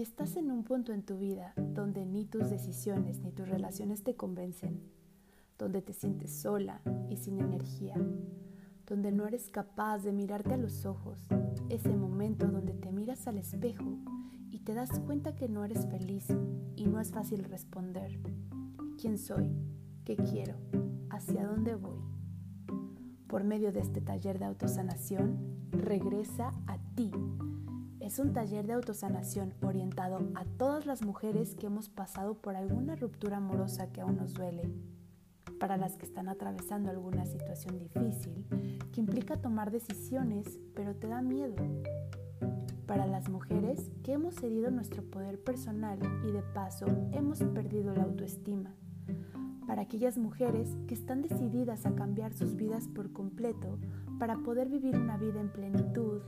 Si estás en un punto en tu vida donde ni tus decisiones ni tus relaciones te convencen, donde te sientes sola y sin energía, donde no eres capaz de mirarte a los ojos, ese momento donde te miras al espejo y te das cuenta que no eres feliz y no es fácil responder. ¿Quién soy? ¿Qué quiero? ¿Hacia dónde voy? Por medio de este taller de autosanación, regresa a ti es un taller de autosanación orientado a todas las mujeres que hemos pasado por alguna ruptura amorosa que aún nos duele, para las que están atravesando alguna situación difícil que implica tomar decisiones pero te da miedo, para las mujeres que hemos herido nuestro poder personal y de paso hemos perdido la autoestima, para aquellas mujeres que están decididas a cambiar sus vidas por completo para poder vivir una vida en plenitud,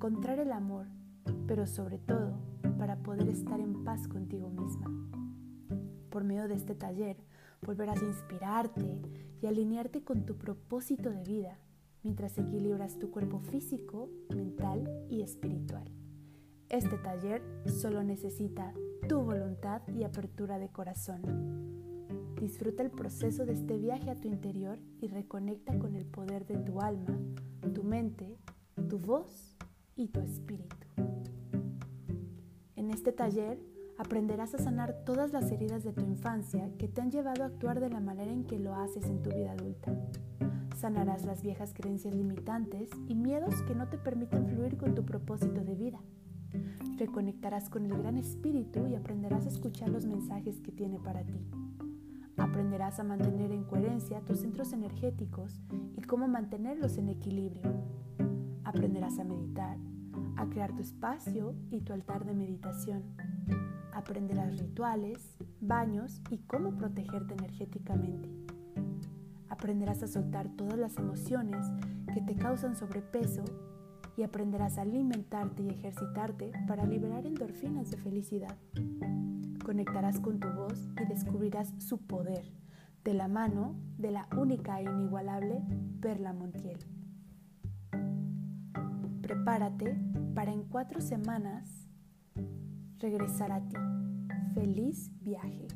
encontrar el amor, pero sobre todo para poder estar en paz contigo misma. Por medio de este taller volverás a inspirarte y alinearte con tu propósito de vida mientras equilibras tu cuerpo físico, mental y espiritual. Este taller solo necesita tu voluntad y apertura de corazón. Disfruta el proceso de este viaje a tu interior y reconecta con el poder de tu alma, tu mente, tu voz y tu espíritu. En este taller aprenderás a sanar todas las heridas de tu infancia que te han llevado a actuar de la manera en que lo haces en tu vida adulta. Sanarás las viejas creencias limitantes y miedos que no te permiten fluir con tu propósito de vida. Reconectarás con el gran espíritu y aprenderás a escuchar los mensajes que tiene para ti. Aprenderás a mantener en coherencia tus centros energéticos y cómo mantenerlos en equilibrio. Aprenderás a meditar, a crear tu espacio y tu altar de meditación. Aprenderás rituales, baños y cómo protegerte energéticamente. Aprenderás a soltar todas las emociones que te causan sobrepeso y aprenderás a alimentarte y ejercitarte para liberar endorfinas de felicidad. Conectarás con tu voz y descubrirás su poder de la mano de la única e inigualable Perla Montiel. Prepárate para en cuatro semanas regresar a ti. Feliz viaje.